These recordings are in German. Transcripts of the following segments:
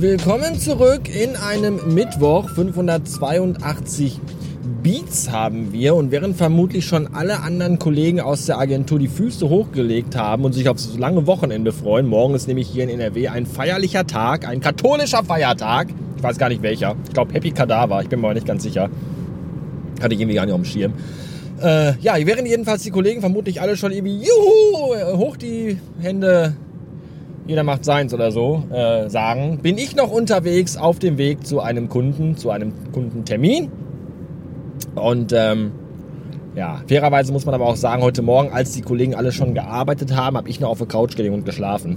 Willkommen zurück in einem Mittwoch. 582 Beats haben wir und während vermutlich schon alle anderen Kollegen aus der Agentur die Füße hochgelegt haben und sich auf so lange Wochenende freuen. Morgen ist nämlich hier in NRW ein feierlicher Tag, ein katholischer Feiertag. Ich weiß gar nicht welcher. Ich glaube Happy Kadaver, ich bin mir nicht ganz sicher. Hatte ich irgendwie gar nicht auf dem Schirm. Äh, ja, während jedenfalls die Kollegen vermutlich alle schon irgendwie Juhu, hoch die Hände jeder macht seins oder so, äh, sagen, bin ich noch unterwegs auf dem Weg zu einem Kunden, zu einem Kundentermin. Und ähm, ja, fairerweise muss man aber auch sagen, heute Morgen, als die Kollegen alle schon gearbeitet haben, habe ich noch auf der Couch gelegen und geschlafen.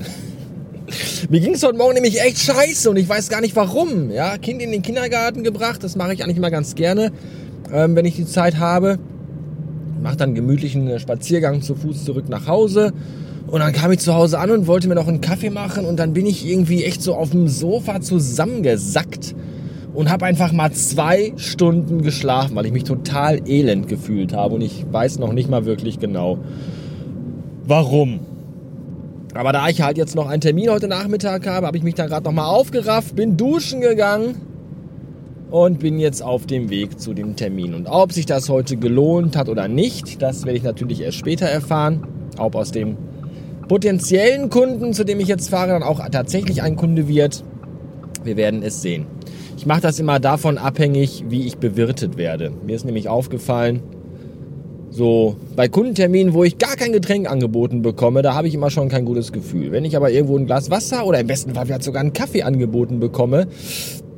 Mir ging es heute Morgen nämlich echt scheiße und ich weiß gar nicht warum. Ja, Kind in den Kindergarten gebracht, das mache ich eigentlich immer ganz gerne, ähm, wenn ich die Zeit habe. Mache dann gemütlichen Spaziergang zu Fuß zurück nach Hause und dann kam ich zu Hause an und wollte mir noch einen Kaffee machen und dann bin ich irgendwie echt so auf dem Sofa zusammengesackt und habe einfach mal zwei Stunden geschlafen, weil ich mich total elend gefühlt habe und ich weiß noch nicht mal wirklich genau, warum. Aber da ich halt jetzt noch einen Termin heute Nachmittag habe, habe ich mich dann gerade nochmal aufgerafft, bin duschen gegangen und bin jetzt auf dem Weg zu dem Termin. Und ob sich das heute gelohnt hat oder nicht, das werde ich natürlich erst später erfahren. Ob aus dem potenziellen Kunden, zu dem ich jetzt fahre, dann auch tatsächlich ein Kunde wird. Wir werden es sehen. Ich mache das immer davon abhängig, wie ich bewirtet werde. Mir ist nämlich aufgefallen, so bei Kundenterminen, wo ich gar kein Getränk angeboten bekomme, da habe ich immer schon kein gutes Gefühl. Wenn ich aber irgendwo ein Glas Wasser oder im besten Fall vielleicht sogar einen Kaffee angeboten bekomme,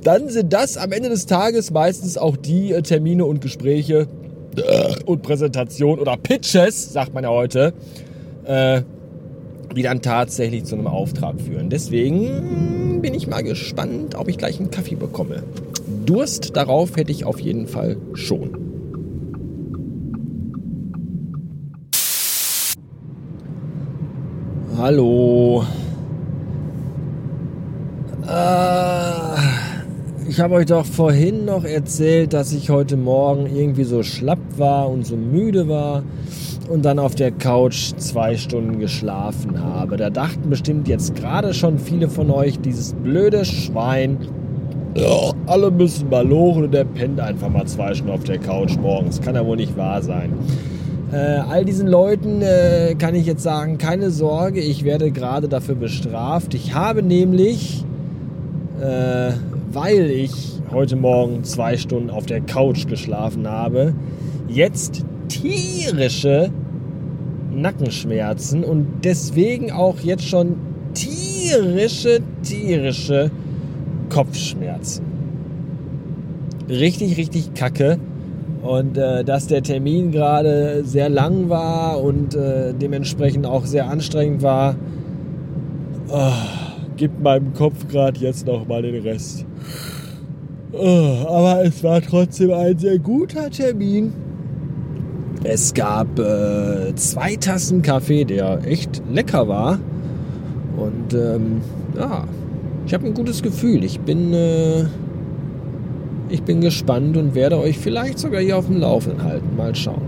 dann sind das am Ende des Tages meistens auch die äh, Termine und Gespräche und Präsentation oder Pitches, sagt man ja heute, äh, die dann tatsächlich zu einem Auftrag führen. Deswegen bin ich mal gespannt, ob ich gleich einen Kaffee bekomme. Durst darauf hätte ich auf jeden Fall schon. Hallo. Äh, ich habe euch doch vorhin noch erzählt, dass ich heute Morgen irgendwie so schlapp war und so müde war und dann auf der Couch zwei Stunden geschlafen habe. Da dachten bestimmt jetzt gerade schon viele von euch, dieses blöde Schwein, alle müssen mal lochen und der pennt einfach mal zwei Stunden auf der Couch morgens. Kann ja wohl nicht wahr sein. Äh, all diesen Leuten äh, kann ich jetzt sagen, keine Sorge, ich werde gerade dafür bestraft. Ich habe nämlich, äh, weil ich heute Morgen zwei Stunden auf der Couch geschlafen habe, jetzt tierische Nackenschmerzen und deswegen auch jetzt schon tierische, tierische Kopfschmerzen. Richtig, richtig kacke. Und äh, dass der Termin gerade sehr lang war und äh, dementsprechend auch sehr anstrengend war, oh, gibt meinem Kopf gerade jetzt nochmal den Rest. Oh, aber es war trotzdem ein sehr guter Termin. Es gab äh, zwei Tassen Kaffee, der echt lecker war. Und ähm, ja, ich habe ein gutes Gefühl. Ich bin, äh, ich bin gespannt und werde euch vielleicht sogar hier auf dem Laufenden halten. Mal schauen.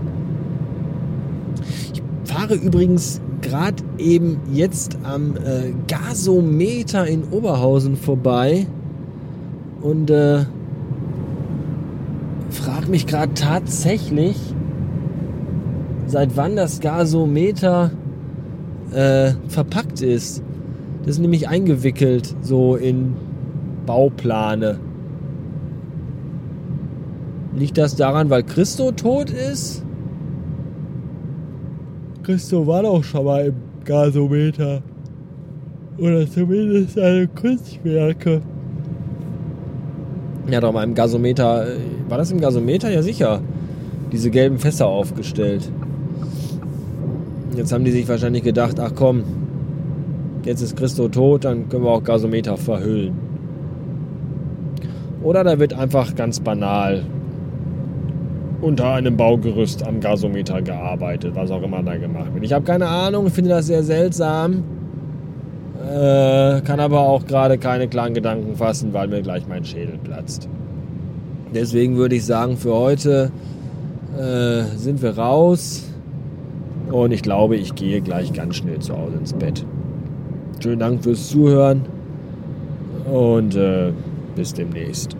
Ich fahre übrigens gerade eben jetzt am äh, Gasometer in Oberhausen vorbei und äh, frage mich gerade tatsächlich, seit wann das Gasometer äh, verpackt ist. Das ist nämlich eingewickelt so in Bauplane. Liegt das daran, weil Christo tot ist? Christo war doch schon mal im Gasometer. Oder zumindest seine Kunstwerke. Ja, doch mal im Gasometer. Äh, war das im Gasometer? Ja, sicher. Diese gelben Fässer aufgestellt. Jetzt haben die sich wahrscheinlich gedacht, ach komm, jetzt ist Christo tot, dann können wir auch Gasometer verhüllen. Oder da wird einfach ganz banal unter einem Baugerüst am Gasometer gearbeitet, was auch immer da gemacht wird. Ich habe keine Ahnung, finde das sehr seltsam. Äh, kann aber auch gerade keine klaren Gedanken fassen, weil mir gleich mein Schädel platzt. Deswegen würde ich sagen, für heute äh, sind wir raus. Und ich glaube, ich gehe gleich ganz schnell zu Hause ins Bett. Schönen Dank fürs Zuhören. und äh, bis demnächst.